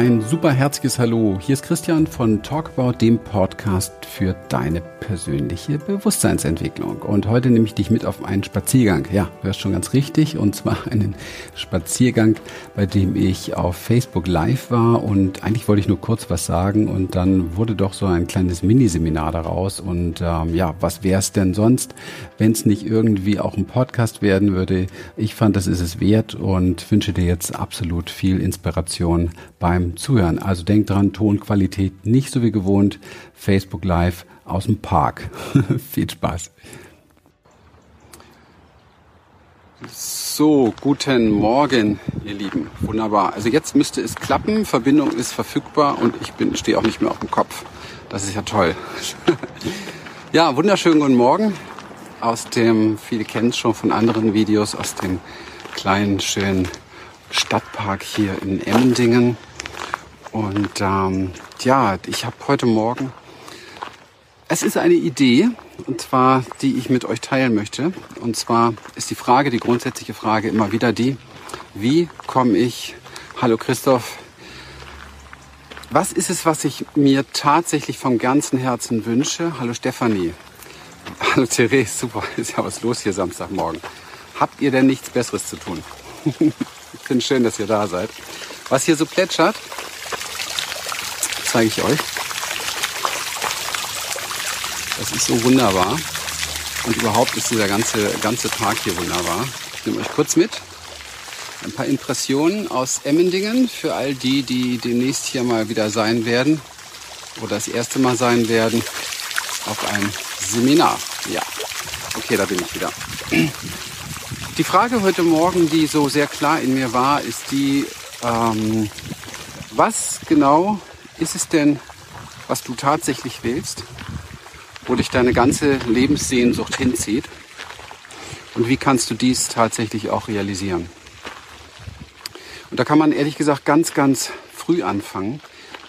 ein super herzliches Hallo. Hier ist Christian von Talkabout, dem Podcast für deine persönliche Bewusstseinsentwicklung. Und heute nehme ich dich mit auf einen Spaziergang. Ja, du hörst schon ganz richtig. Und zwar einen Spaziergang, bei dem ich auf Facebook live war. Und eigentlich wollte ich nur kurz was sagen. Und dann wurde doch so ein kleines Miniseminar daraus. Und ähm, ja, was wäre es denn sonst, wenn es nicht irgendwie auch ein Podcast werden würde? Ich fand, das ist es wert und wünsche dir jetzt absolut viel Inspiration beim Zuhören. Also denk dran, Tonqualität nicht so wie gewohnt. Facebook Live aus dem Park. Viel Spaß. So, guten Morgen, ihr Lieben. Wunderbar. Also jetzt müsste es klappen. Verbindung ist verfügbar und ich bin, stehe auch nicht mehr auf dem Kopf. Das ist ja toll. ja, wunderschönen guten Morgen aus dem, viele kennen es schon von anderen Videos, aus dem kleinen, schönen Stadtpark hier in Emmendingen. Und ähm, ja, ich habe heute Morgen es ist eine Idee, und zwar, die ich mit euch teilen möchte. Und zwar ist die Frage, die grundsätzliche Frage immer wieder die, wie komme ich, hallo Christoph, was ist es, was ich mir tatsächlich vom ganzen Herzen wünsche? Hallo Stefanie. Hallo Therese, super, ist ja was los hier Samstagmorgen. Habt ihr denn nichts Besseres zu tun? ich finde schön, dass ihr da seid. Was hier so plätschert, zeige ich euch. Das ist so wunderbar. Und überhaupt ist dieser ganze, ganze Park hier wunderbar. Ich nehme euch kurz mit. Ein paar Impressionen aus Emmendingen für all die, die demnächst hier mal wieder sein werden oder das erste Mal sein werden auf einem Seminar. Ja, okay, da bin ich wieder. Die Frage heute Morgen, die so sehr klar in mir war, ist die, ähm, was genau ist es denn, was du tatsächlich willst? wo dich deine ganze Lebenssehnsucht hinzieht? Und wie kannst du dies tatsächlich auch realisieren? Und da kann man ehrlich gesagt ganz, ganz früh anfangen,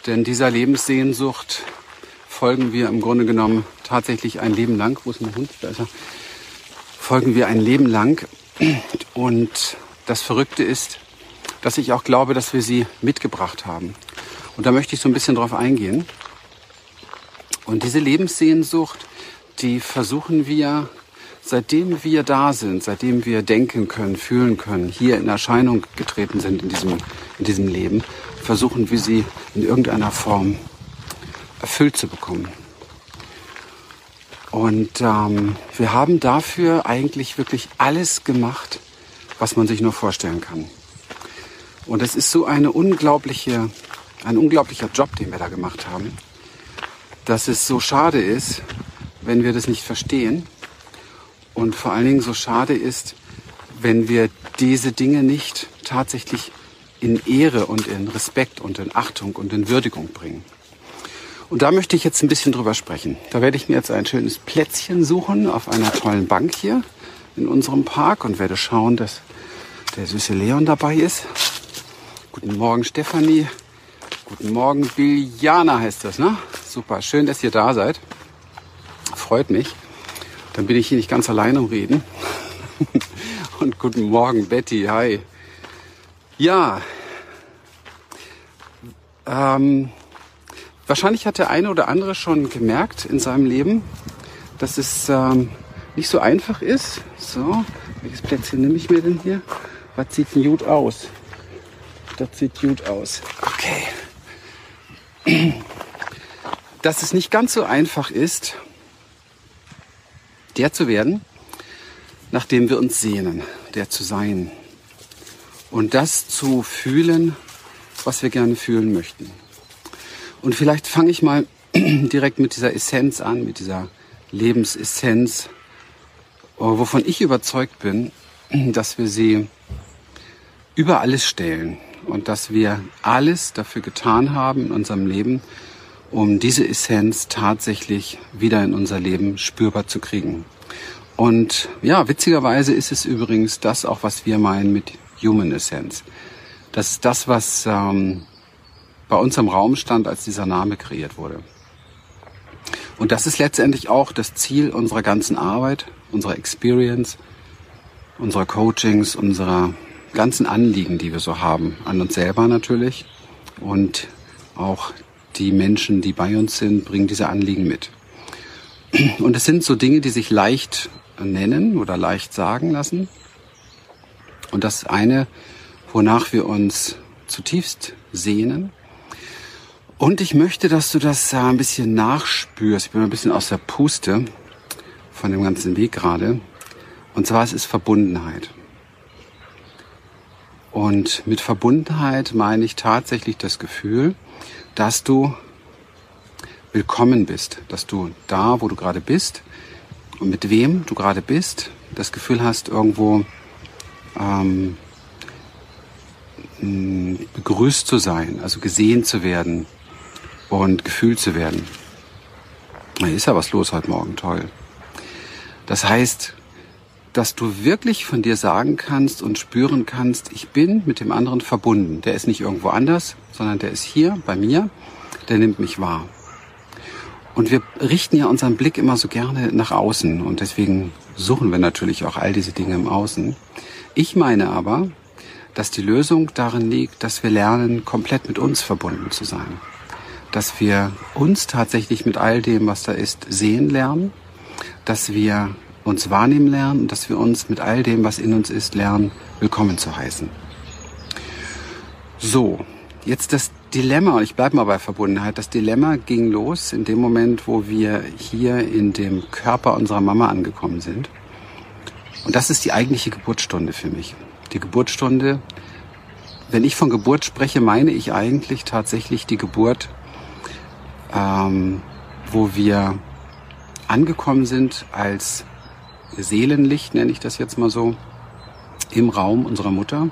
denn dieser Lebenssehnsucht folgen wir im Grunde genommen tatsächlich ein Leben lang. Wo ist mein Hund? Da ist er. Folgen wir ein Leben lang. Und das Verrückte ist, dass ich auch glaube, dass wir sie mitgebracht haben. Und da möchte ich so ein bisschen drauf eingehen. Und diese Lebenssehnsucht, die versuchen wir, seitdem wir da sind, seitdem wir denken können, fühlen können, hier in Erscheinung getreten sind in diesem, in diesem Leben, versuchen wir sie in irgendeiner Form erfüllt zu bekommen. Und ähm, wir haben dafür eigentlich wirklich alles gemacht, was man sich nur vorstellen kann. Und es ist so eine unglaubliche, ein unglaublicher Job, den wir da gemacht haben dass es so schade ist, wenn wir das nicht verstehen. Und vor allen Dingen so schade ist, wenn wir diese Dinge nicht tatsächlich in Ehre und in Respekt und in Achtung und in Würdigung bringen. Und da möchte ich jetzt ein bisschen drüber sprechen. Da werde ich mir jetzt ein schönes Plätzchen suchen auf einer tollen Bank hier in unserem Park und werde schauen, dass der süße Leon dabei ist. Guten Morgen, Stefanie. Guten Morgen, Biljana heißt das, ne? Super, schön, dass ihr da seid. Freut mich. Dann bin ich hier nicht ganz allein am Reden. Und guten Morgen, Betty. Hi. Ja. Ähm, wahrscheinlich hat der eine oder andere schon gemerkt in seinem Leben, dass es ähm, nicht so einfach ist. So, welches Plätzchen nehme ich mir denn hier? Was sieht denn gut aus? Das sieht gut aus. Okay dass es nicht ganz so einfach ist, der zu werden, nach dem wir uns sehnen, der zu sein. Und das zu fühlen, was wir gerne fühlen möchten. Und vielleicht fange ich mal direkt mit dieser Essenz an, mit dieser Lebensessenz, wovon ich überzeugt bin, dass wir sie über alles stellen und dass wir alles dafür getan haben in unserem Leben, um diese Essenz tatsächlich wieder in unser Leben spürbar zu kriegen. Und ja, witzigerweise ist es übrigens das auch, was wir meinen mit Human Essence. Das ist das, was ähm, bei uns im Raum stand, als dieser Name kreiert wurde. Und das ist letztendlich auch das Ziel unserer ganzen Arbeit, unserer Experience, unserer Coachings, unserer ganzen Anliegen, die wir so haben. An uns selber natürlich, und auch die Menschen, die bei uns sind, bringen diese Anliegen mit. Und es sind so Dinge, die sich leicht nennen oder leicht sagen lassen. Und das eine, wonach wir uns zutiefst sehnen. Und ich möchte, dass du das ein bisschen nachspürst. Ich bin ein bisschen aus der Puste von dem ganzen Weg gerade. Und zwar es ist Verbundenheit. Und mit Verbundenheit meine ich tatsächlich das Gefühl, dass du willkommen bist, dass du da, wo du gerade bist und mit wem du gerade bist, das Gefühl hast, irgendwo ähm, begrüßt zu sein, also gesehen zu werden und gefühlt zu werden. Da ist ja was los heute Morgen, toll. Das heißt, dass du wirklich von dir sagen kannst und spüren kannst, ich bin mit dem anderen verbunden. Der ist nicht irgendwo anders, sondern der ist hier bei mir, der nimmt mich wahr. Und wir richten ja unseren Blick immer so gerne nach außen und deswegen suchen wir natürlich auch all diese Dinge im Außen. Ich meine aber, dass die Lösung darin liegt, dass wir lernen, komplett mit uns verbunden zu sein. Dass wir uns tatsächlich mit all dem, was da ist, sehen lernen. Dass wir uns wahrnehmen lernen und dass wir uns mit all dem, was in uns ist, lernen, willkommen zu heißen. So, jetzt das Dilemma, und ich bleibe mal bei Verbundenheit, das Dilemma ging los in dem Moment, wo wir hier in dem Körper unserer Mama angekommen sind. Und das ist die eigentliche Geburtsstunde für mich. Die Geburtsstunde, wenn ich von Geburt spreche, meine ich eigentlich tatsächlich die Geburt, ähm, wo wir angekommen sind als Seelenlicht, nenne ich das jetzt mal so, im Raum unserer Mutter,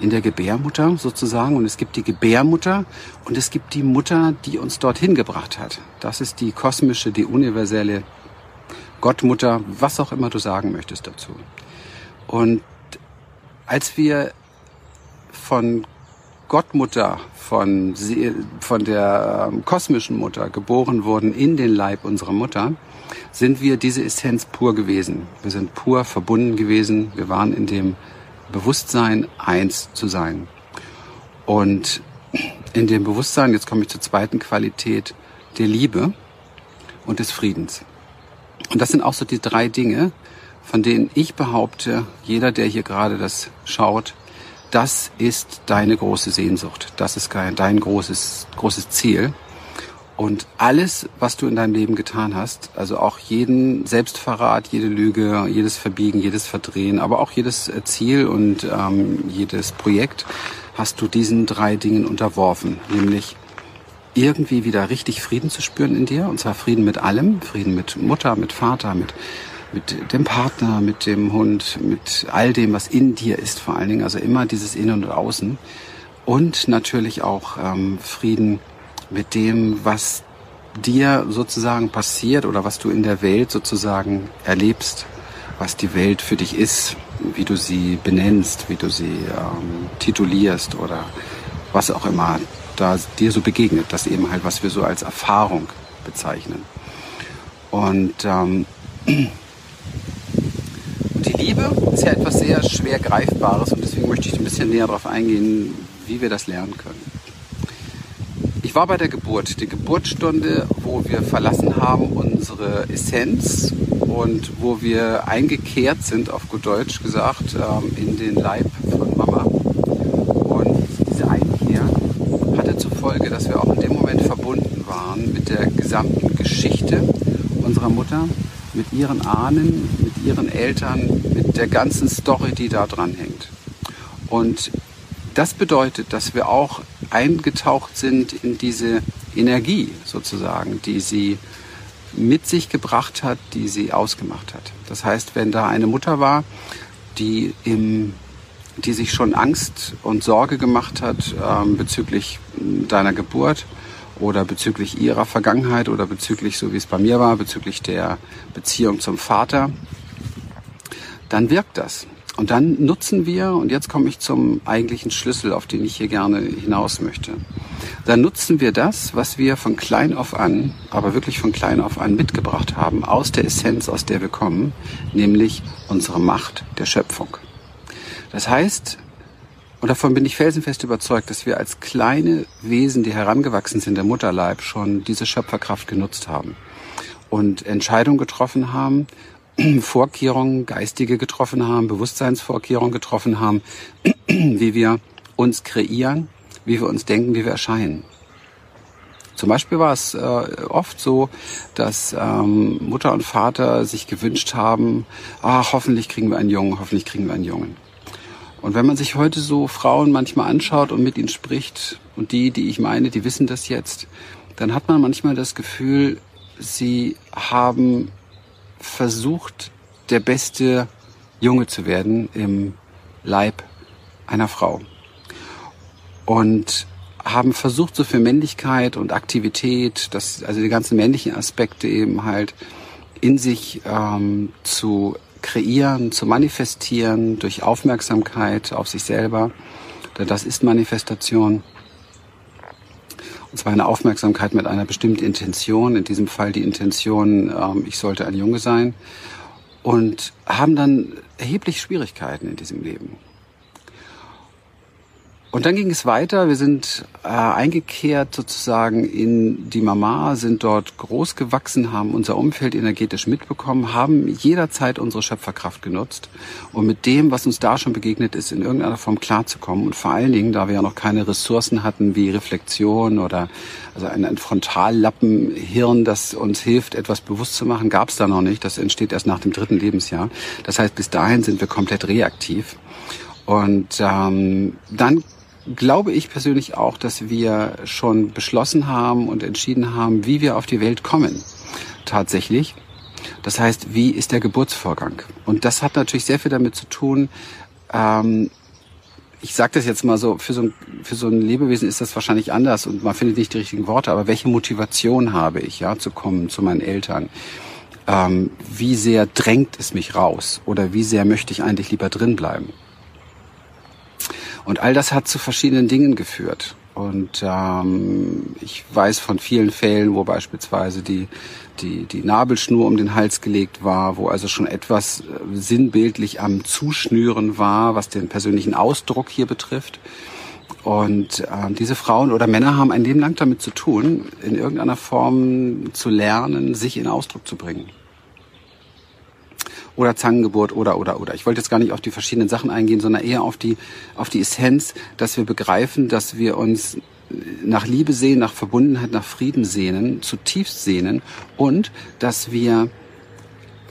in der Gebärmutter sozusagen. Und es gibt die Gebärmutter und es gibt die Mutter, die uns dorthin gebracht hat. Das ist die kosmische, die universelle Gottmutter, was auch immer du sagen möchtest dazu. Und als wir von Gottmutter, von, von der ähm, kosmischen Mutter geboren wurden in den Leib unserer Mutter, sind wir diese Essenz pur gewesen. Wir sind pur verbunden gewesen. Wir waren in dem Bewusstsein, eins zu sein. Und in dem Bewusstsein, jetzt komme ich zur zweiten Qualität, der Liebe und des Friedens. Und das sind auch so die drei Dinge, von denen ich behaupte, jeder, der hier gerade das schaut, das ist deine große Sehnsucht. Das ist dein großes, großes Ziel. Und alles, was du in deinem Leben getan hast, also auch jeden Selbstverrat, jede Lüge, jedes Verbiegen, jedes Verdrehen, aber auch jedes äh, Ziel und ähm, jedes Projekt, hast du diesen drei Dingen unterworfen, nämlich irgendwie wieder richtig Frieden zu spüren in dir, und zwar Frieden mit allem, Frieden mit Mutter, mit Vater, mit mit dem Partner, mit dem Hund, mit all dem, was in dir ist vor allen Dingen, also immer dieses Innen und Außen. Und natürlich auch ähm, Frieden mit dem, was dir sozusagen passiert oder was du in der Welt sozusagen erlebst, was die Welt für dich ist, wie du sie benennst, wie du sie ähm, titulierst oder was auch immer da dir so begegnet. Das eben halt, was wir so als Erfahrung bezeichnen. Und ähm, die Liebe ist ja etwas sehr schwer Greifbares und deswegen möchte ich ein bisschen näher darauf eingehen, wie wir das lernen können. Ich war bei der Geburt, die Geburtsstunde, wo wir verlassen haben unsere Essenz und wo wir eingekehrt sind, auf gut Deutsch gesagt, ähm, in den Leib von Mama. Und diese Einkehr hatte zur Folge, dass wir auch in dem Moment verbunden waren mit der gesamten Geschichte unserer Mutter, mit ihren Ahnen, mit ihren Eltern, mit der ganzen Story, die da dran hängt. Und das bedeutet, dass wir auch eingetaucht sind in diese Energie sozusagen, die sie mit sich gebracht hat, die sie ausgemacht hat. Das heißt, wenn da eine Mutter war, die im die sich schon Angst und Sorge gemacht hat ähm, bezüglich deiner Geburt oder bezüglich ihrer Vergangenheit oder bezüglich, so wie es bei mir war, bezüglich der Beziehung zum Vater, dann wirkt das. Und dann nutzen wir, und jetzt komme ich zum eigentlichen Schlüssel, auf den ich hier gerne hinaus möchte. Dann nutzen wir das, was wir von klein auf an, aber wirklich von klein auf an mitgebracht haben, aus der Essenz, aus der wir kommen, nämlich unsere Macht der Schöpfung. Das heißt, Und davon bin ich felsenfest überzeugt, dass wir als kleine Wesen, die herangewachsen sind, der Mutterleib, schon diese Schöpferkraft genutzt haben und Entscheidungen getroffen haben, Vorkehrungen, geistige getroffen haben, Bewusstseinsvorkehrungen getroffen haben, wie wir uns kreieren, wie wir uns denken, wie wir erscheinen. Zum Beispiel war es äh, oft so, dass ähm, Mutter und Vater sich gewünscht haben, ach, hoffentlich kriegen wir einen Jungen, hoffentlich kriegen wir einen Jungen. Und wenn man sich heute so Frauen manchmal anschaut und mit ihnen spricht, und die, die ich meine, die wissen das jetzt, dann hat man manchmal das Gefühl, sie haben versucht, der beste Junge zu werden im Leib einer Frau. Und haben versucht, so für Männlichkeit und Aktivität, das, also die ganzen männlichen Aspekte eben halt in sich ähm, zu kreieren, zu manifestieren durch Aufmerksamkeit auf sich selber. Das ist Manifestation. Zwar eine Aufmerksamkeit mit einer bestimmten Intention, in diesem Fall die Intention, ähm, ich sollte ein Junge sein. Und haben dann erheblich Schwierigkeiten in diesem Leben. Und dann ging es weiter. Wir sind äh, eingekehrt sozusagen in die Mama, sind dort groß gewachsen, haben unser Umfeld energetisch mitbekommen, haben jederzeit unsere Schöpferkraft genutzt, um mit dem, was uns da schon begegnet ist, in irgendeiner Form klarzukommen. Und vor allen Dingen, da wir ja noch keine Ressourcen hatten wie Reflexion oder also ein, ein Frontallappenhirn, das uns hilft, etwas bewusst zu machen, gab es da noch nicht. Das entsteht erst nach dem dritten Lebensjahr. Das heißt, bis dahin sind wir komplett reaktiv. Und ähm, dann glaube ich persönlich auch, dass wir schon beschlossen haben und entschieden haben, wie wir auf die Welt kommen. Tatsächlich. Das heißt, wie ist der Geburtsvorgang? Und das hat natürlich sehr viel damit zu tun, ähm, ich sage das jetzt mal so, für so, ein, für so ein Lebewesen ist das wahrscheinlich anders und man findet nicht die richtigen Worte, aber welche Motivation habe ich, ja, zu kommen zu meinen Eltern? Ähm, wie sehr drängt es mich raus? Oder wie sehr möchte ich eigentlich lieber drin bleiben? Und all das hat zu verschiedenen Dingen geführt. Und ähm, ich weiß von vielen Fällen, wo beispielsweise die, die, die Nabelschnur um den Hals gelegt war, wo also schon etwas äh, sinnbildlich am Zuschnüren war, was den persönlichen Ausdruck hier betrifft. Und äh, diese Frauen oder Männer haben ein Leben lang damit zu tun, in irgendeiner Form zu lernen, sich in Ausdruck zu bringen oder Zangengeburt oder oder oder. Ich wollte jetzt gar nicht auf die verschiedenen Sachen eingehen, sondern eher auf die auf die Essenz, dass wir begreifen, dass wir uns nach Liebe sehen, nach Verbundenheit, nach Frieden sehnen, zutiefst sehnen und dass wir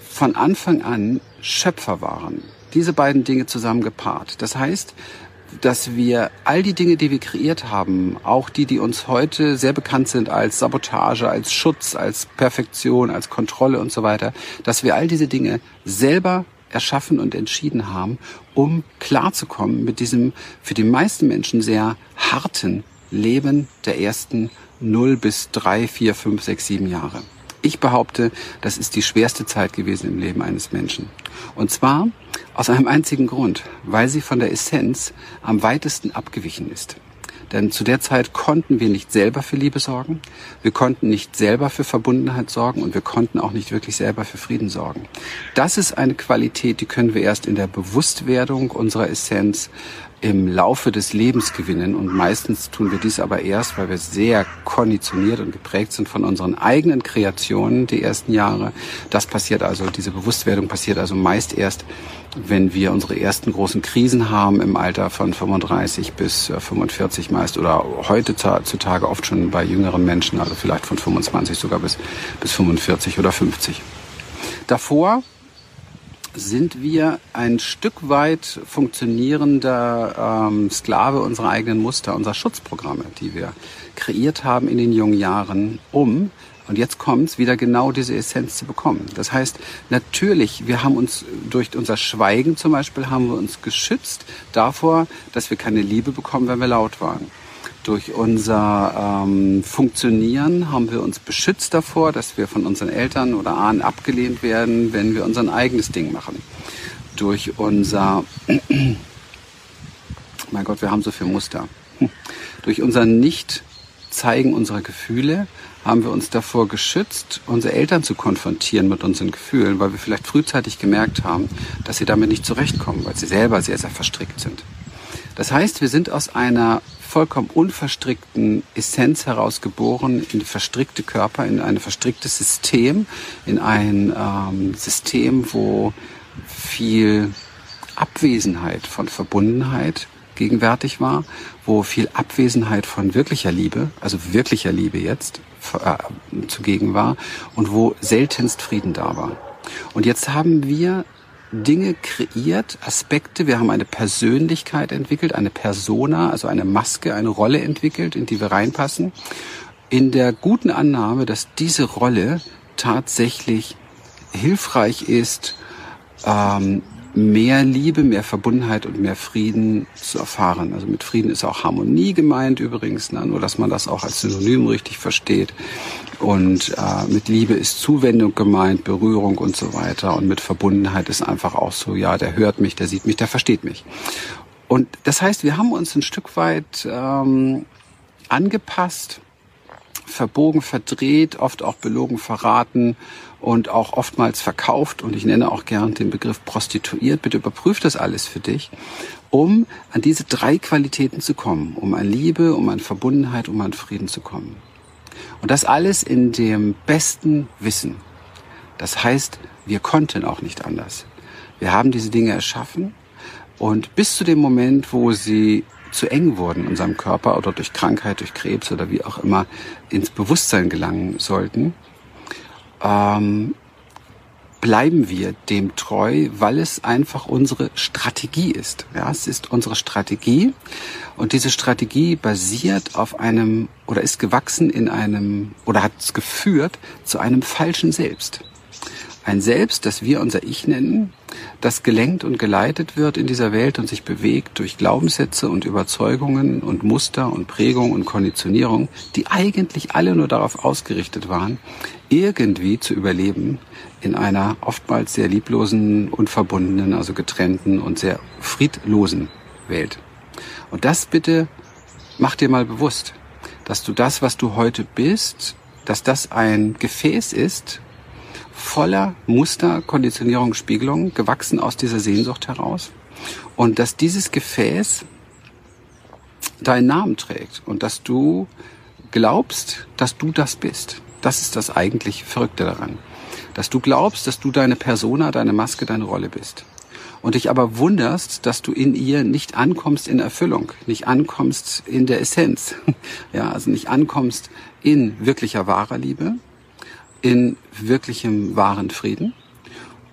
von Anfang an Schöpfer waren. Diese beiden Dinge zusammen gepaart. Das heißt, dass wir all die Dinge, die wir kreiert haben, auch die, die uns heute sehr bekannt sind als Sabotage, als Schutz, als Perfektion, als Kontrolle und so weiter, dass wir all diese Dinge selber erschaffen und entschieden haben, um klarzukommen mit diesem für die meisten Menschen sehr harten Leben der ersten 0 bis 3, 4, 5, 6, 7 Jahre. Ich behaupte, das ist die schwerste Zeit gewesen im Leben eines Menschen. Und zwar aus einem einzigen Grund, weil sie von der Essenz am weitesten abgewichen ist. Denn zu der Zeit konnten wir nicht selber für Liebe sorgen, wir konnten nicht selber für Verbundenheit sorgen und wir konnten auch nicht wirklich selber für Frieden sorgen. Das ist eine Qualität, die können wir erst in der Bewusstwerdung unserer Essenz im Laufe des Lebens gewinnen. Und meistens tun wir dies aber erst, weil wir sehr konditioniert und geprägt sind von unseren eigenen Kreationen die ersten Jahre. Das passiert also, diese Bewusstwerdung passiert also meist erst, wenn wir unsere ersten großen Krisen haben im Alter von 35 bis 45 äh, meist oder heutzutage oft schon bei jüngeren Menschen, also vielleicht von 25 sogar bis, bis 45 oder 50. Davor sind wir ein Stück weit funktionierender ähm, Sklave unserer eigenen Muster, unserer Schutzprogramme, die wir kreiert haben in den jungen Jahren, um und jetzt kommt's, wieder genau diese Essenz zu bekommen. Das heißt, natürlich, wir haben uns durch unser Schweigen zum Beispiel, haben wir uns geschützt davor, dass wir keine Liebe bekommen, wenn wir laut waren. Durch unser ähm, Funktionieren haben wir uns beschützt davor, dass wir von unseren Eltern oder Ahnen abgelehnt werden, wenn wir unser eigenes Ding machen. Durch unser, mein Gott, wir haben so viel Muster. Durch unser Nicht-Zeigen unserer Gefühle haben wir uns davor geschützt, unsere Eltern zu konfrontieren mit unseren Gefühlen, weil wir vielleicht frühzeitig gemerkt haben, dass sie damit nicht zurechtkommen, weil sie selber sehr, sehr verstrickt sind. Das heißt, wir sind aus einer vollkommen unverstrickten Essenz heraus geboren, in verstrickte Körper, in ein verstricktes System, in ein ähm, System, wo viel Abwesenheit von Verbundenheit gegenwärtig war, wo viel Abwesenheit von wirklicher Liebe, also wirklicher Liebe jetzt, äh, zugegen war und wo seltenst Frieden da war. Und jetzt haben wir Dinge kreiert, Aspekte. Wir haben eine Persönlichkeit entwickelt, eine Persona, also eine Maske, eine Rolle entwickelt, in die wir reinpassen. In der guten Annahme, dass diese Rolle tatsächlich hilfreich ist, ähm, mehr Liebe, mehr Verbundenheit und mehr Frieden zu erfahren. Also mit Frieden ist auch Harmonie gemeint übrigens, ne? nur dass man das auch als Synonym richtig versteht. Und äh, mit Liebe ist Zuwendung gemeint, Berührung und so weiter. Und mit Verbundenheit ist einfach auch so, ja, der hört mich, der sieht mich, der versteht mich. Und das heißt, wir haben uns ein Stück weit ähm, angepasst, verbogen, verdreht, oft auch belogen, verraten und auch oftmals verkauft und ich nenne auch gern den Begriff prostituiert. Bitte überprüf das alles für dich, um an diese drei Qualitäten zu kommen, um an Liebe, um an Verbundenheit, um an Frieden zu kommen. Und das alles in dem besten Wissen. Das heißt, wir konnten auch nicht anders. Wir haben diese Dinge erschaffen und bis zu dem Moment, wo sie zu eng wurden in unserem Körper oder durch Krankheit, durch Krebs oder wie auch immer ins Bewusstsein gelangen sollten, ähm, bleiben wir dem treu, weil es einfach unsere Strategie ist. Ja, es ist unsere Strategie und diese Strategie basiert auf einem oder ist gewachsen in einem oder hat es geführt zu einem falschen Selbst. Ein Selbst, das wir unser Ich nennen, das gelenkt und geleitet wird in dieser Welt und sich bewegt durch Glaubenssätze und Überzeugungen und Muster und Prägung und Konditionierung, die eigentlich alle nur darauf ausgerichtet waren, irgendwie zu überleben in einer oftmals sehr lieblosen, unverbundenen, also getrennten und sehr friedlosen Welt. Und das bitte mach dir mal bewusst, dass du das, was du heute bist, dass das ein Gefäß ist, voller Muster, Konditionierung, Spiegelung, gewachsen aus dieser Sehnsucht heraus. Und dass dieses Gefäß deinen Namen trägt und dass du glaubst, dass du das bist. Das ist das eigentlich Verrückte daran. Dass du glaubst, dass du deine Persona, deine Maske, deine Rolle bist. Und dich aber wunderst, dass du in ihr nicht ankommst in Erfüllung, nicht ankommst in der Essenz. Ja, also nicht ankommst in wirklicher wahrer Liebe, in wirklichem wahren Frieden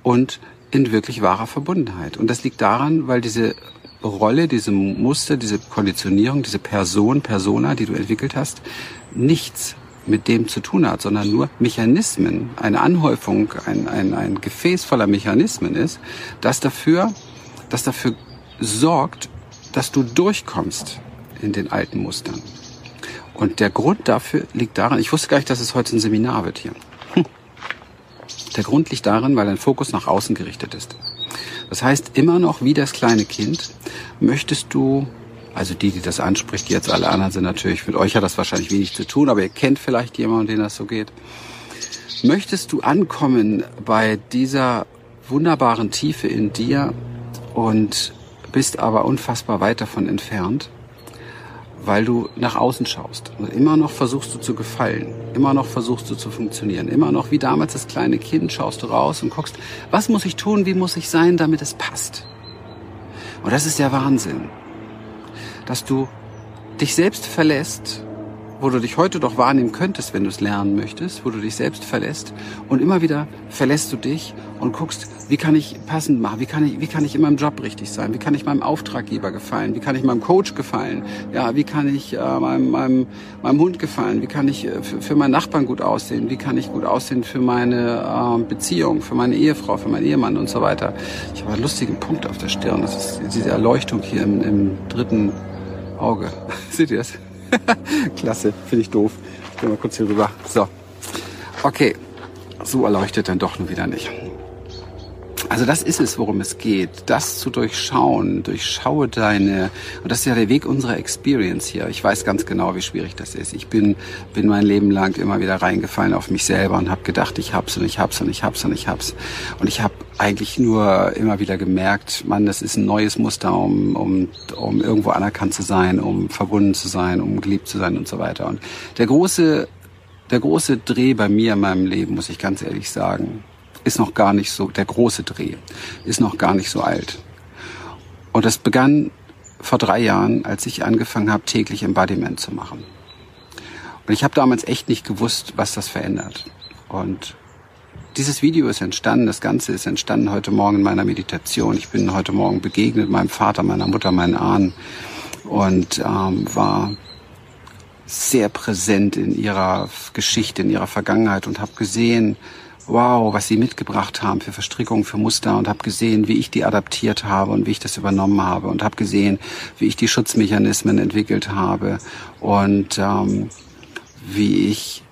und in wirklich wahrer Verbundenheit. Und das liegt daran, weil diese Rolle, diese Muster, diese Konditionierung, diese Person, Persona, die du entwickelt hast, nichts mit dem zu tun hat, sondern nur Mechanismen, eine Anhäufung, ein, ein, ein Gefäß voller Mechanismen ist, das dafür, das dafür sorgt, dass du durchkommst in den alten Mustern. Und der Grund dafür liegt daran, ich wusste gar nicht, dass es heute ein Seminar wird hier. Der Grund liegt darin, weil dein Fokus nach außen gerichtet ist. Das heißt, immer noch wie das kleine Kind möchtest du, also die, die das anspricht, jetzt alle anderen sind natürlich, mit euch hat das wahrscheinlich wenig zu tun, aber ihr kennt vielleicht jemanden, den das so geht. Möchtest du ankommen bei dieser wunderbaren Tiefe in dir und bist aber unfassbar weit davon entfernt, weil du nach außen schaust. Und immer noch versuchst du zu gefallen. Immer noch versuchst du zu funktionieren. Immer noch wie damals das kleine Kind schaust du raus und guckst, was muss ich tun, wie muss ich sein, damit es passt. Und das ist der Wahnsinn. Dass du dich selbst verlässt wo du dich heute doch wahrnehmen könntest, wenn du es lernen möchtest, wo du dich selbst verlässt und immer wieder verlässt du dich und guckst, wie kann ich passend machen, wie kann ich, wie kann ich in meinem Job richtig sein, wie kann ich meinem Auftraggeber gefallen, wie kann ich meinem Coach gefallen, ja, wie kann ich äh, meinem, meinem, meinem Hund gefallen, wie kann ich äh, für, für meinen Nachbarn gut aussehen, wie kann ich gut aussehen für meine äh, Beziehung, für meine Ehefrau, für meinen Ehemann und so weiter. Ich habe einen lustigen Punkt auf der Stirn, das ist diese Erleuchtung hier im, im dritten Auge. Seht ihr das? Klasse, finde ich doof. Ich gehe mal kurz hier rüber. So. Okay. So erleuchtet dann doch nur wieder nicht. Also das ist es, worum es geht. Das zu durchschauen. Durchschaue deine, und das ist ja der Weg unserer Experience hier. Ich weiß ganz genau, wie schwierig das ist. Ich bin, bin mein Leben lang immer wieder reingefallen auf mich selber und habe gedacht, ich hab's und ich hab's und ich hab's und ich hab's. Und ich habe eigentlich nur immer wieder gemerkt, man, das ist ein neues Muster, um, um, um irgendwo anerkannt zu sein, um verbunden zu sein, um geliebt zu sein und so weiter. Und der große, der große Dreh bei mir in meinem Leben, muss ich ganz ehrlich sagen, ist noch gar nicht so, der große Dreh ist noch gar nicht so alt. Und das begann vor drei Jahren, als ich angefangen habe, täglich Embodiment zu machen. Und ich habe damals echt nicht gewusst, was das verändert. Und dieses Video ist entstanden, das Ganze ist entstanden heute Morgen in meiner Meditation. Ich bin heute Morgen begegnet meinem Vater, meiner Mutter, meinen Ahnen und ähm, war sehr präsent in ihrer Geschichte, in ihrer Vergangenheit und habe gesehen, wow, was sie mitgebracht haben für Verstrickungen, für Muster und habe gesehen, wie ich die adaptiert habe und wie ich das übernommen habe und habe gesehen, wie ich die Schutzmechanismen entwickelt habe und ähm, wie ich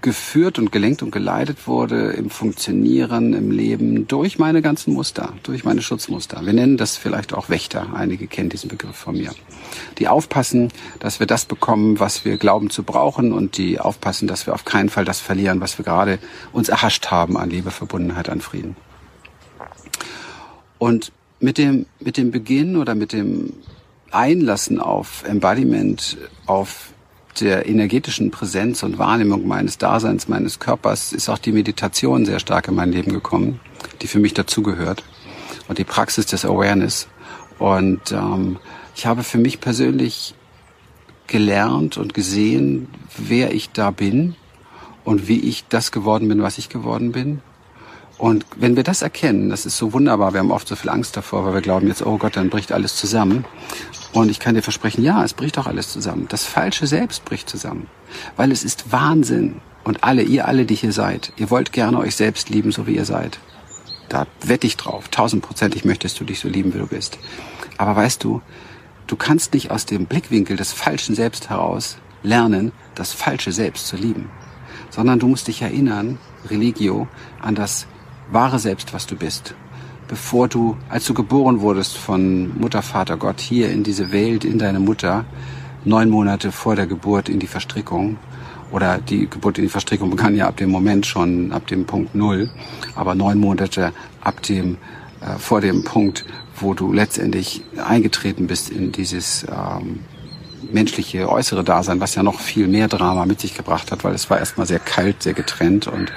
geführt und gelenkt und geleitet wurde im Funktionieren, im Leben durch meine ganzen Muster, durch meine Schutzmuster. Wir nennen das vielleicht auch Wächter. Einige kennen diesen Begriff von mir. Die aufpassen, dass wir das bekommen, was wir glauben zu brauchen und die aufpassen, dass wir auf keinen Fall das verlieren, was wir gerade uns erhascht haben an Liebe, Verbundenheit, an Frieden. Und mit dem, mit dem Beginn oder mit dem Einlassen auf Embodiment, auf der energetischen Präsenz und Wahrnehmung meines Daseins, meines Körpers ist auch die Meditation sehr stark in mein Leben gekommen, die für mich dazugehört und die Praxis des Awareness. Und ähm, ich habe für mich persönlich gelernt und gesehen, wer ich da bin und wie ich das geworden bin, was ich geworden bin. Und wenn wir das erkennen, das ist so wunderbar, wir haben oft so viel Angst davor, weil wir glauben jetzt, oh Gott, dann bricht alles zusammen. Und ich kann dir versprechen, ja, es bricht auch alles zusammen. Das Falsche selbst bricht zusammen. Weil es ist Wahnsinn. Und alle, ihr alle, die hier seid, ihr wollt gerne euch selbst lieben, so wie ihr seid. Da wette ich drauf. Tausendprozentig möchtest du dich so lieben, wie du bist. Aber weißt du, du kannst nicht aus dem Blickwinkel des falschen Selbst heraus lernen, das falsche Selbst zu lieben. Sondern du musst dich erinnern, Religio, an das wahre Selbst, was du bist bevor du, als du geboren wurdest von Mutter, Vater Gott hier in diese Welt, in deine Mutter, neun Monate vor der Geburt in die Verstrickung, oder die Geburt in die Verstrickung begann ja ab dem Moment schon, ab dem Punkt Null, aber neun Monate ab dem, äh, vor dem Punkt, wo du letztendlich eingetreten bist in dieses ähm, menschliche äußere Dasein, was ja noch viel mehr Drama mit sich gebracht hat, weil es war erstmal sehr kalt, sehr getrennt und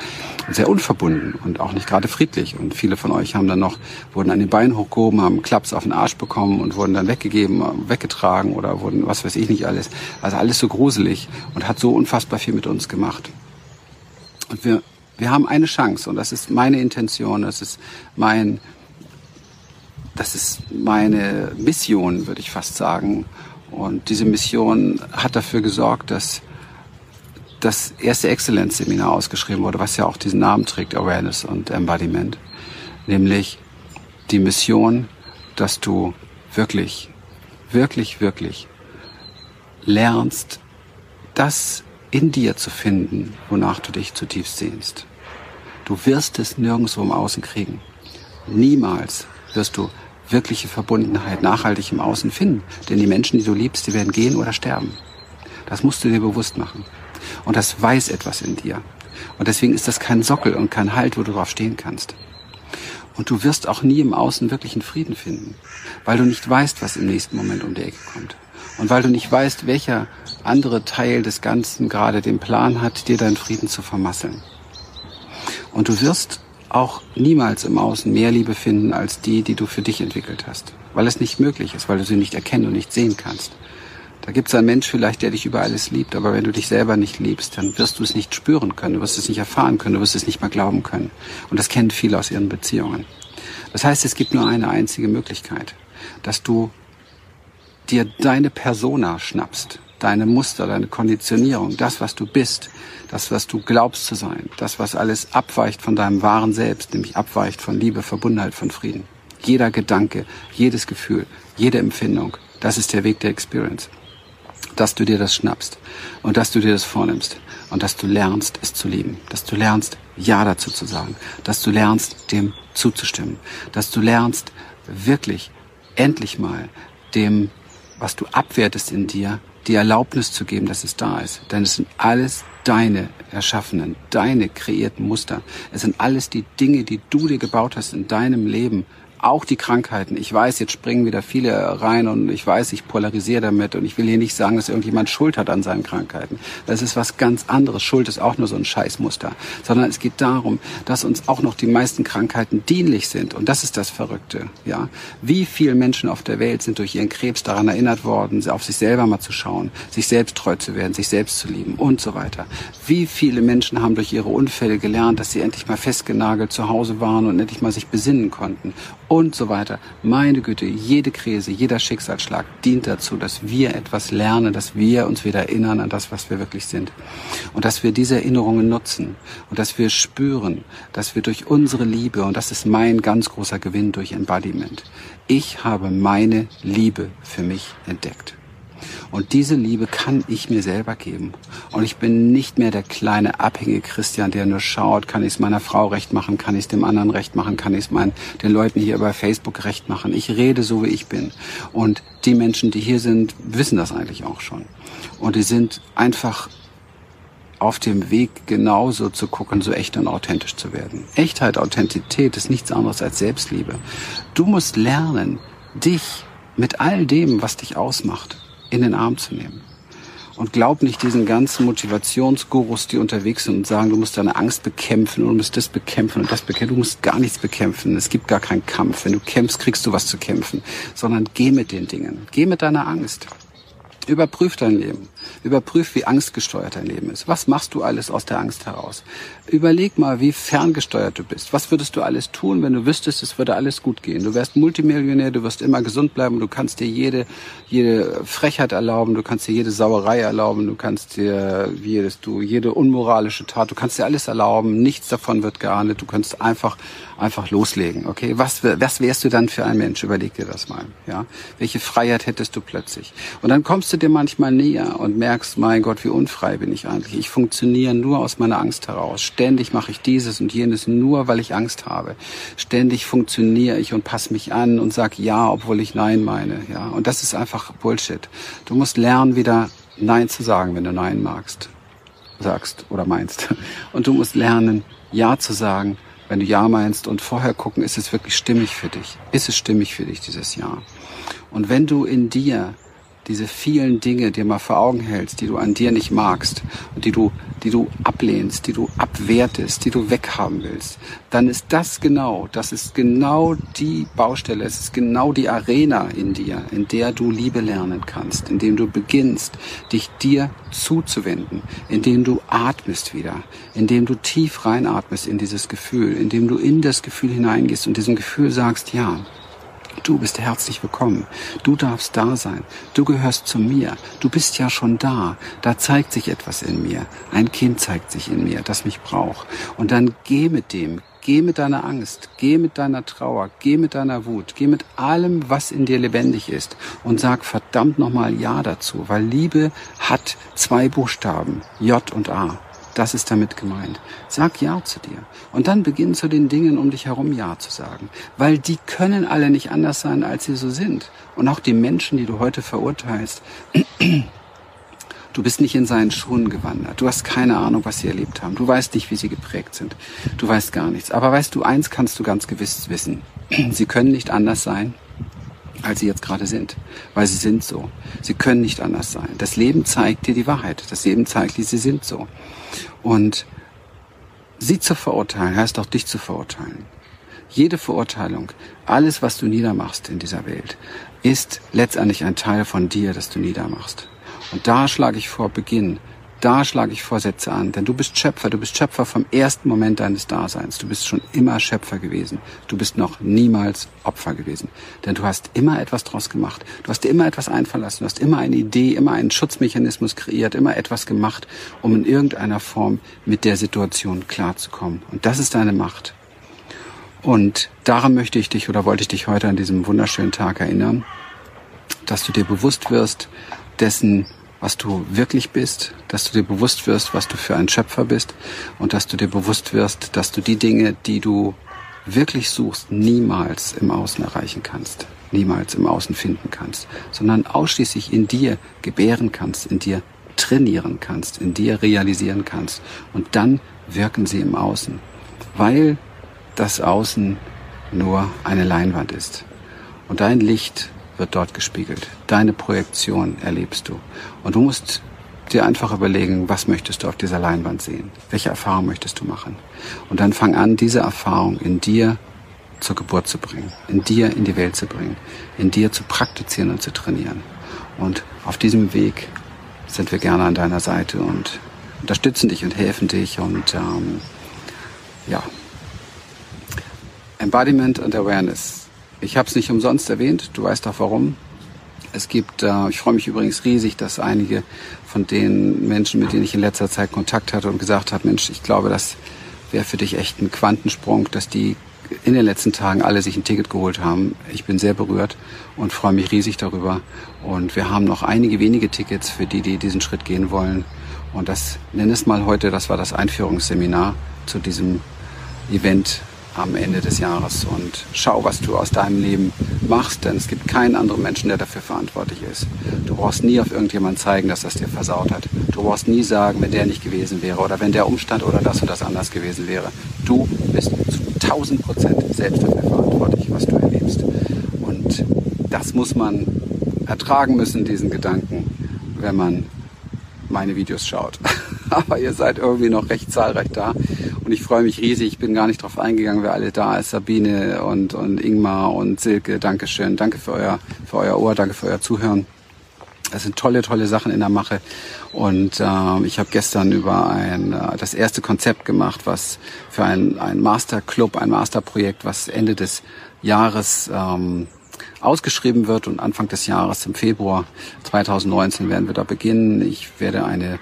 sehr unverbunden und auch nicht gerade friedlich. Und viele von euch haben dann noch, wurden an den Beinen hochgehoben, haben Klaps auf den Arsch bekommen und wurden dann weggegeben, weggetragen oder wurden, was weiß ich nicht alles. Also alles so gruselig und hat so unfassbar viel mit uns gemacht. Und wir, wir haben eine Chance und das ist meine Intention, das ist mein, das ist meine Mission, würde ich fast sagen. Und diese Mission hat dafür gesorgt, dass das erste Exzellenzseminar ausgeschrieben wurde, was ja auch diesen Namen trägt, Awareness und Embodiment. Nämlich die Mission, dass du wirklich, wirklich, wirklich lernst, das in dir zu finden, wonach du dich zutiefst sehnst. Du wirst es nirgendwo im Außen kriegen. Niemals wirst du wirkliche Verbundenheit nachhaltig im Außen finden. Denn die Menschen, die du liebst, die werden gehen oder sterben. Das musst du dir bewusst machen. Und das weiß etwas in dir. Und deswegen ist das kein Sockel und kein Halt, wo du drauf stehen kannst. Und du wirst auch nie im Außen wirklichen Frieden finden, weil du nicht weißt, was im nächsten Moment um die Ecke kommt. Und weil du nicht weißt, welcher andere Teil des Ganzen gerade den Plan hat, dir deinen Frieden zu vermasseln. Und du wirst auch niemals im Außen mehr Liebe finden als die, die du für dich entwickelt hast. Weil es nicht möglich ist, weil du sie nicht erkennen und nicht sehen kannst. Da gibt es einen Mensch vielleicht, der dich über alles liebt, aber wenn du dich selber nicht liebst, dann wirst du es nicht spüren können, du wirst es nicht erfahren können, du wirst es nicht mal glauben können. Und das kennen viele aus ihren Beziehungen. Das heißt, es gibt nur eine einzige Möglichkeit, dass du dir deine Persona schnappst, deine Muster, deine Konditionierung, das, was du bist, das, was du glaubst zu sein, das, was alles abweicht von deinem wahren Selbst, nämlich abweicht von Liebe, Verbundenheit, von Frieden. Jeder Gedanke, jedes Gefühl, jede Empfindung, das ist der Weg der Experience dass du dir das schnappst und dass du dir das vornimmst und dass du lernst, es zu lieben, dass du lernst, Ja dazu zu sagen, dass du lernst, dem zuzustimmen, dass du lernst, wirklich endlich mal dem, was du abwertest in dir, die Erlaubnis zu geben, dass es da ist. Denn es sind alles deine erschaffenen, deine kreierten Muster. Es sind alles die Dinge, die du dir gebaut hast in deinem Leben auch die Krankheiten. Ich weiß, jetzt springen wieder viele rein und ich weiß, ich polarisiere damit und ich will hier nicht sagen, dass irgendjemand Schuld hat an seinen Krankheiten. Das ist was ganz anderes. Schuld ist auch nur so ein Scheißmuster. Sondern es geht darum, dass uns auch noch die meisten Krankheiten dienlich sind. Und das ist das Verrückte. Ja, Wie viele Menschen auf der Welt sind durch ihren Krebs daran erinnert worden, auf sich selber mal zu schauen, sich selbst treu zu werden, sich selbst zu lieben und so weiter. Wie viele Menschen haben durch ihre Unfälle gelernt, dass sie endlich mal festgenagelt zu Hause waren und endlich mal sich besinnen konnten und so weiter. Meine Güte, jede Krise, jeder Schicksalsschlag dient dazu, dass wir etwas lernen, dass wir uns wieder erinnern an das, was wir wirklich sind. Und dass wir diese Erinnerungen nutzen und dass wir spüren, dass wir durch unsere Liebe, und das ist mein ganz großer Gewinn durch Embodiment, ich habe meine Liebe für mich entdeckt. Und diese Liebe kann ich mir selber geben. Und ich bin nicht mehr der kleine abhängige Christian, der nur schaut, kann ich es meiner Frau recht machen, kann ich es dem anderen recht machen, kann ich es meinen, den Leuten hier bei Facebook recht machen. Ich rede so, wie ich bin. Und die Menschen, die hier sind, wissen das eigentlich auch schon. Und die sind einfach auf dem Weg genauso zu gucken, so echt und authentisch zu werden. Echtheit, Authentität ist nichts anderes als Selbstliebe. Du musst lernen, dich mit all dem, was dich ausmacht, in den Arm zu nehmen. Und glaub nicht diesen ganzen Motivationsgurus, die unterwegs sind und sagen, du musst deine Angst bekämpfen und du musst das bekämpfen und das bekämpfen. Du musst gar nichts bekämpfen. Es gibt gar keinen Kampf. Wenn du kämpfst, kriegst du was zu kämpfen. Sondern geh mit den Dingen. Geh mit deiner Angst. Überprüf dein Leben. Überprüf, wie angstgesteuert dein Leben ist. Was machst du alles aus der Angst heraus? Überleg mal, wie ferngesteuert du bist. Was würdest du alles tun, wenn du wüsstest, es würde alles gut gehen? Du wärst Multimillionär, du wirst immer gesund bleiben, du kannst dir jede, jede Frechheit erlauben, du kannst dir jede Sauerei erlauben, du kannst dir, jedes du, jede unmoralische Tat, du kannst dir alles erlauben, nichts davon wird geahndet, du kannst einfach, einfach loslegen, okay? Was, was wärst du dann für ein Mensch? Überleg dir das mal, ja? Welche Freiheit hättest du plötzlich? Und dann kommst du dir manchmal näher und merkst, mein Gott, wie unfrei bin ich eigentlich. Ich funktioniere nur aus meiner Angst heraus. Ständig mache ich dieses und jenes nur, weil ich Angst habe. Ständig funktioniere ich und passe mich an und sag ja, obwohl ich nein meine. Ja, und das ist einfach Bullshit. Du musst lernen, wieder Nein zu sagen, wenn du Nein magst, sagst oder meinst. Und du musst lernen, Ja zu sagen, wenn du Ja meinst und vorher gucken, ist es wirklich stimmig für dich? Ist es stimmig für dich, dieses Ja? Und wenn du in dir diese vielen Dinge dir mal vor Augen hältst, die du an dir nicht magst und die du, die du ablehnst, die du abwertest, die du weghaben willst, dann ist das genau, das ist genau die Baustelle, es ist genau die Arena in dir, in der du Liebe lernen kannst, in dem du beginnst, dich dir zuzuwenden, in dem du atmest wieder, in dem du tief reinatmest in dieses Gefühl, in dem du in das Gefühl hineingehst und diesem Gefühl sagst, ja, Du bist herzlich willkommen. Du darfst da sein. Du gehörst zu mir. Du bist ja schon da. Da zeigt sich etwas in mir. Ein Kind zeigt sich in mir, das mich braucht. Und dann geh mit dem. Geh mit deiner Angst, geh mit deiner Trauer, geh mit deiner Wut, geh mit allem, was in dir lebendig ist und sag verdammt nochmal Ja dazu, weil Liebe hat zwei Buchstaben, J und A. Das ist damit gemeint. Sag Ja zu dir. Und dann beginn zu den Dingen um dich herum Ja zu sagen. Weil die können alle nicht anders sein, als sie so sind. Und auch die Menschen, die du heute verurteilst, Du bist nicht in seinen Schuhen gewandert. Du hast keine Ahnung, was sie erlebt haben. Du weißt nicht, wie sie geprägt sind. Du weißt gar nichts. Aber weißt du, eins kannst du ganz gewiss wissen. Sie können nicht anders sein, als sie jetzt gerade sind. Weil sie sind so. Sie können nicht anders sein. Das Leben zeigt dir die Wahrheit. Das Leben zeigt dir, sie sind so. Und sie zu verurteilen, heißt auch dich zu verurteilen. Jede Verurteilung, alles, was du niedermachst in dieser Welt, ist letztendlich ein Teil von dir, das du niedermachst. Und da schlage ich vor, beginn da schlage ich Vorsätze an, denn du bist Schöpfer, du bist Schöpfer vom ersten Moment deines Daseins. Du bist schon immer Schöpfer gewesen. Du bist noch niemals Opfer gewesen, denn du hast immer etwas draus gemacht. Du hast dir immer etwas einverlassen, du hast immer eine Idee, immer einen Schutzmechanismus kreiert, immer etwas gemacht, um in irgendeiner Form mit der Situation klarzukommen. Und das ist deine Macht. Und daran möchte ich dich oder wollte ich dich heute an diesem wunderschönen Tag erinnern, dass du dir bewusst wirst dessen, was du wirklich bist, dass du dir bewusst wirst, was du für ein Schöpfer bist und dass du dir bewusst wirst, dass du die Dinge, die du wirklich suchst, niemals im Außen erreichen kannst, niemals im Außen finden kannst, sondern ausschließlich in dir gebären kannst, in dir trainieren kannst, in dir realisieren kannst. Und dann wirken sie im Außen, weil das Außen nur eine Leinwand ist. Und dein Licht wird dort gespiegelt. Deine Projektion erlebst du. Und du musst dir einfach überlegen, was möchtest du auf dieser Leinwand sehen? Welche Erfahrung möchtest du machen? Und dann fang an, diese Erfahrung in dir zur Geburt zu bringen, in dir in die Welt zu bringen, in dir zu praktizieren und zu trainieren. Und auf diesem Weg sind wir gerne an deiner Seite und unterstützen dich und helfen dich und ähm, ja. Embodiment und Awareness. Ich habe es nicht umsonst erwähnt, du weißt auch warum. Es gibt, äh, ich freue mich übrigens riesig, dass einige von den Menschen, mit denen ich in letzter Zeit Kontakt hatte und gesagt habe, Mensch, ich glaube, das wäre für dich echt ein Quantensprung, dass die in den letzten Tagen alle sich ein Ticket geholt haben. Ich bin sehr berührt und freue mich riesig darüber. Und wir haben noch einige wenige Tickets für die, die diesen Schritt gehen wollen. Und das nenn es mal heute, das war das Einführungsseminar zu diesem Event am Ende des Jahres und schau, was du aus deinem Leben machst, denn es gibt keinen anderen Menschen, der dafür verantwortlich ist. Du brauchst nie auf irgendjemanden zeigen, dass das dir versaut hat. Du brauchst nie sagen, wenn der nicht gewesen wäre oder wenn der Umstand oder das und das anders gewesen wäre. Du bist zu 1000 Prozent selbst dafür verantwortlich, was du erlebst. Und das muss man ertragen müssen, diesen Gedanken, wenn man meine Videos schaut. Aber ihr seid irgendwie noch recht zahlreich da. Und ich freue mich riesig. Ich bin gar nicht drauf eingegangen, wer alle da ist. Sabine und, und Ingmar und Silke. Dankeschön. Danke für euer, für euer Ohr. Danke für euer Zuhören. Das sind tolle, tolle Sachen in der Mache. Und äh, ich habe gestern über ein äh, das erste Konzept gemacht, was für ein, ein Masterclub, ein Masterprojekt, was Ende des Jahres ähm, ausgeschrieben wird und Anfang des Jahres im Februar 2019 werden wir da beginnen. Ich werde eine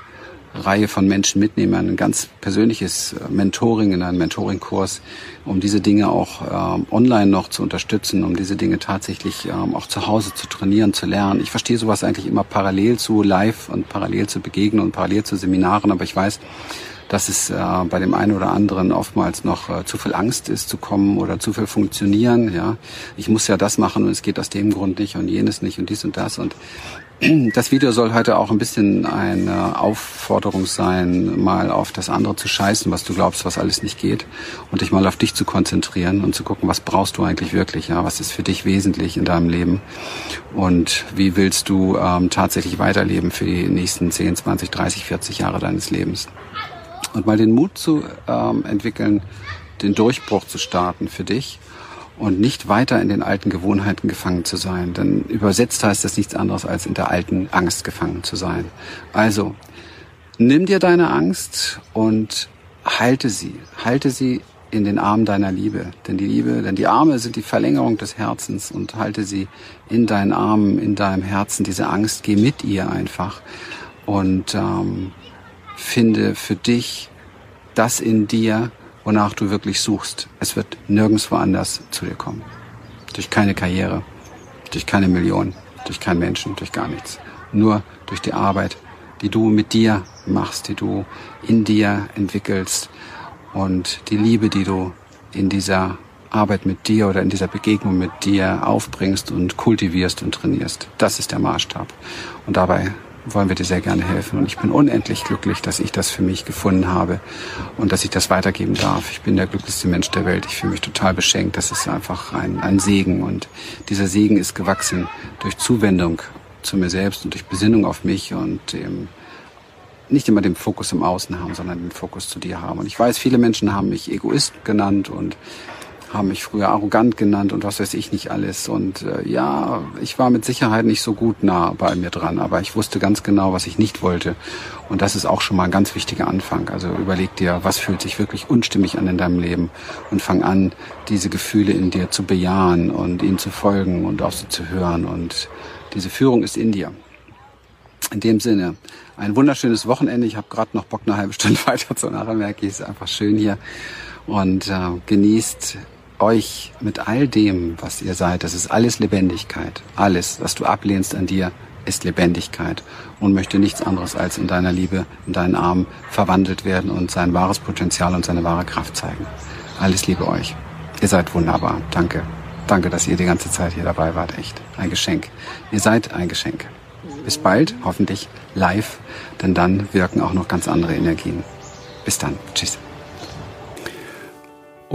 Reihe von Menschen mitnehmen, ein ganz persönliches äh, Mentoring in einen Mentoring-Kurs, um diese Dinge auch ähm, online noch zu unterstützen, um diese Dinge tatsächlich ähm, auch zu Hause zu trainieren, zu lernen. Ich verstehe sowas eigentlich immer parallel zu Live und parallel zu Begegnen und parallel zu Seminaren, aber ich weiß, dass es äh, bei dem einen oder anderen oftmals noch äh, zu viel Angst ist zu kommen oder zu viel funktionieren. Ja, ich muss ja das machen und es geht aus dem Grund nicht und jenes nicht und dies und das. Und das Video soll heute auch ein bisschen eine Aufforderung sein, mal auf das andere zu scheißen, was du glaubst, was alles nicht geht, und dich mal auf dich zu konzentrieren und zu gucken, was brauchst du eigentlich wirklich, ja, was ist für dich wesentlich in deinem Leben? Und wie willst du ähm, tatsächlich weiterleben für die nächsten 10, 20, 30, 40 Jahre deines Lebens und mal den Mut zu ähm, entwickeln, den Durchbruch zu starten für dich und nicht weiter in den alten Gewohnheiten gefangen zu sein. Denn übersetzt heißt das nichts anderes als in der alten Angst gefangen zu sein. Also, nimm dir deine Angst und halte sie. Halte sie in den Armen deiner Liebe. Denn die Liebe, denn die Arme sind die Verlängerung des Herzens und halte sie in deinen Armen, in deinem Herzen, diese Angst, geh mit ihr einfach und ähm, finde für dich das in dir, wonach du wirklich suchst. Es wird nirgendwo anders zu dir kommen. Durch keine Karriere, durch keine Million, durch keinen Menschen, durch gar nichts. Nur durch die Arbeit, die du mit dir machst, die du in dir entwickelst und die Liebe, die du in dieser Arbeit mit dir oder in dieser Begegnung mit dir aufbringst und kultivierst und trainierst. Das ist der Maßstab. Und dabei wollen wir dir sehr gerne helfen. Und ich bin unendlich glücklich, dass ich das für mich gefunden habe und dass ich das weitergeben darf. Ich bin der glücklichste Mensch der Welt. Ich fühle mich total beschenkt. Das ist einfach ein, ein Segen. Und dieser Segen ist gewachsen durch Zuwendung zu mir selbst und durch Besinnung auf mich und dem, nicht immer den Fokus im Außen haben, sondern den Fokus zu dir haben. Und ich weiß, viele Menschen haben mich Egoist genannt und haben mich früher arrogant genannt und was weiß ich nicht alles. Und äh, ja, ich war mit Sicherheit nicht so gut nah bei mir dran, aber ich wusste ganz genau, was ich nicht wollte. Und das ist auch schon mal ein ganz wichtiger Anfang. Also überleg dir, was fühlt sich wirklich unstimmig an in deinem Leben und fang an, diese Gefühle in dir zu bejahen und ihnen zu folgen und auf sie zu hören. Und diese Führung ist in dir. In dem Sinne, ein wunderschönes Wochenende. Ich habe gerade noch Bock, eine halbe Stunde weiter zu nachher merke ich, ist einfach schön hier. Und äh, genießt euch mit all dem, was ihr seid, das ist alles Lebendigkeit. Alles, was du ablehnst an dir, ist Lebendigkeit und möchte nichts anderes als in deiner Liebe, in deinen Armen verwandelt werden und sein wahres Potenzial und seine wahre Kraft zeigen. Alles Liebe euch. Ihr seid wunderbar. Danke. Danke, dass ihr die ganze Zeit hier dabei wart. Echt. Ein Geschenk. Ihr seid ein Geschenk. Bis bald, hoffentlich live, denn dann wirken auch noch ganz andere Energien. Bis dann. Tschüss.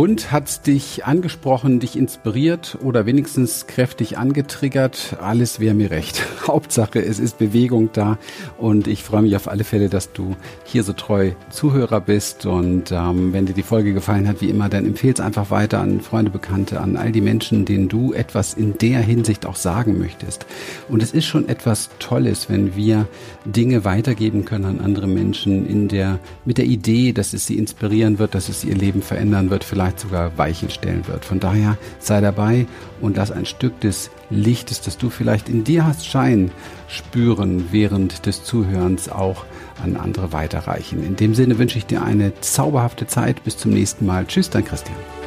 Und hat's dich angesprochen, dich inspiriert oder wenigstens kräftig angetriggert? Alles wäre mir recht. Hauptsache, es ist Bewegung da und ich freue mich auf alle Fälle, dass du hier so treu Zuhörer bist und ähm, wenn dir die Folge gefallen hat, wie immer, dann empfehle es einfach weiter an Freunde, Bekannte, an all die Menschen, denen du etwas in der Hinsicht auch sagen möchtest. Und es ist schon etwas Tolles, wenn wir Dinge weitergeben können an andere Menschen in der, mit der Idee, dass es sie inspirieren wird, dass es ihr Leben verändern wird, vielleicht sogar Weichen stellen wird. Von daher sei dabei und lass ein Stück des Lichtes, das du vielleicht in dir hast, scheinen, spüren während des Zuhörens auch an andere weiterreichen. In dem Sinne wünsche ich dir eine zauberhafte Zeit. Bis zum nächsten Mal. Tschüss, dein Christian.